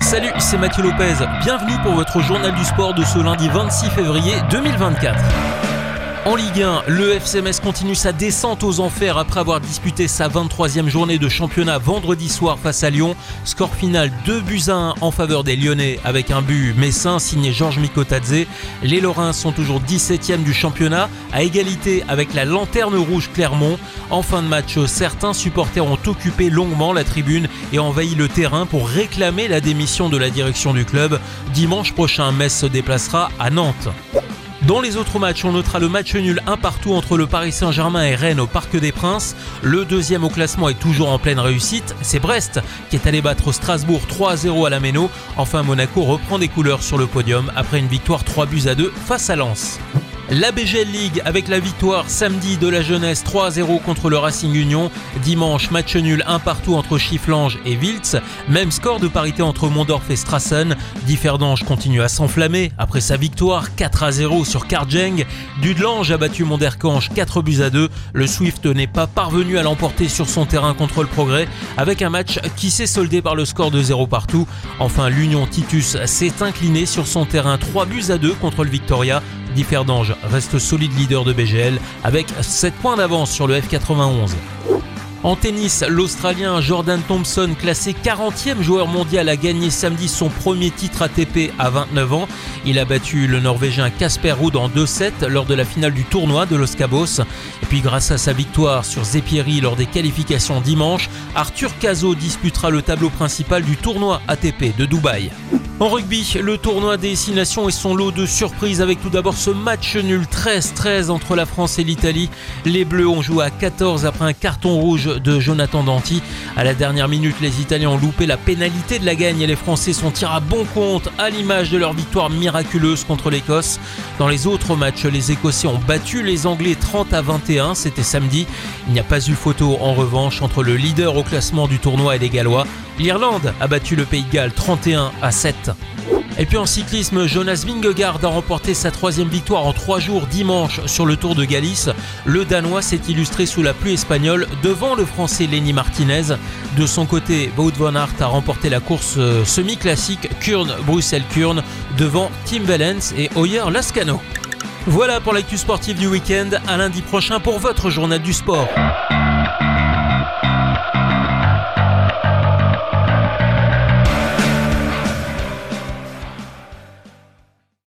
Salut, c'est Mathieu Lopez. Bienvenue pour votre journal du sport de ce lundi 26 février 2024. En Ligue 1, le FC Metz continue sa descente aux enfers après avoir disputé sa 23e journée de championnat vendredi soir face à Lyon. Score final 2 buts à 1 en faveur des Lyonnais avec un but messin signé Georges Mikotadze. Les Lorrains sont toujours 17e du championnat à égalité avec la lanterne rouge Clermont. En fin de match, certains supporters ont occupé longuement la tribune et envahi le terrain pour réclamer la démission de la direction du club. Dimanche prochain, Metz se déplacera à Nantes. Dans les autres matchs, on notera le match nul un partout entre le Paris Saint-Germain et Rennes au Parc des Princes. Le deuxième au classement est toujours en pleine réussite, c'est Brest qui est allé battre Strasbourg 3-0 à la Méno. Enfin, Monaco reprend des couleurs sur le podium après une victoire 3 buts à 2 face à Lens. La BGL League avec la victoire samedi de la jeunesse 3-0 contre le Racing Union. Dimanche, match nul un partout entre Chifflange et Wiltz. Même score de parité entre Mondorf et Strassen. Differdange continue à s'enflammer après sa victoire 4-0 sur Karjeng. Dudelange a battu Monderkange 4 buts à 2. Le Swift n'est pas parvenu à l'emporter sur son terrain contre le Progrès avec un match qui s'est soldé par le score de 0 partout. Enfin, l'Union Titus s'est incliné sur son terrain 3 buts à 2 contre le Victoria. Differdange reste solide leader de BGL avec 7 points d'avance sur le F91. En tennis, l'Australien Jordan Thompson, classé 40e joueur mondial, a gagné samedi son premier titre ATP à 29 ans. Il a battu le Norvégien Casper Ruud en 2-7 lors de la finale du tournoi de Los Cabos. Et puis grâce à sa victoire sur Zepieri lors des qualifications dimanche, Arthur Cazot disputera le tableau principal du tournoi ATP de Dubaï. En rugby, le tournoi des Six Nations et son lot de surprises avec tout d'abord ce match nul 13-13 entre la France et l'Italie. Les Bleus ont joué à 14 après un carton rouge de Jonathan Danti. À la dernière minute, les Italiens ont loupé la pénalité de la gagne et les Français sont tirés à bon compte à l'image de leur victoire miraculeuse contre l'Écosse. Dans les autres matchs, les Écossais ont battu les Anglais 30 à 21, c'était samedi. Il n'y a pas eu photo en revanche entre le leader au classement du tournoi et les Gallois. L'Irlande a battu le Pays de Galles 31 à 7. Et puis en cyclisme, Jonas Vingegaard a remporté sa troisième victoire en trois jours dimanche sur le Tour de Galice. Le Danois s'est illustré sous la pluie espagnole devant le Français Lenny Martinez. De son côté, Wout van Aert a remporté la course euh, semi-classique Kurn-Bruxelles-Kurn devant Tim Wellens et Hoyer Lascano. Voilà pour l'actu sportive du week-end. À lundi prochain pour votre journal du sport.